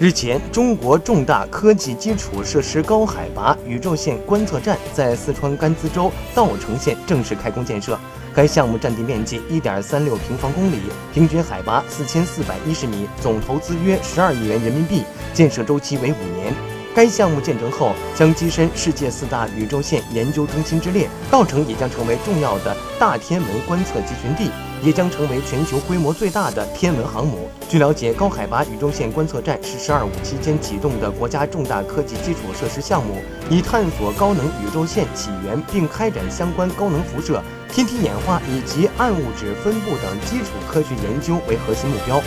日前，中国重大科技基础设施高海拔宇宙线观测站在四川甘孜州稻城县正式开工建设。该项目占地面积一点三六平方公里，平均海拔四千四百一十米，总投资约十二亿元人民币，建设周期为五年。该项目建成后，将跻身世界四大宇宙线研究中心之列，稻城也将成为重要的大天文观测集群地。也将成为全球规模最大的天文航母。据了解，高海拔宇宙线观测站是“十二五”期间启动的国家重大科技基础设施项目，以探索高能宇宙线起源并开展相关高能辐射、天体演化以及暗物质分布等基础科学研究为核心目标。